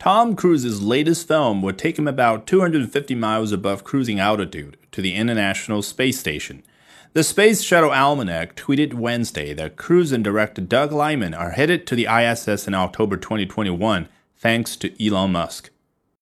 Tom Cruise's latest film would take him about 250 miles above cruising altitude to the International Space Station. The Space Shuttle Almanac tweeted Wednesday that Cruise and director Doug Liman are headed to the ISS in October 2021 thanks to Elon Musk.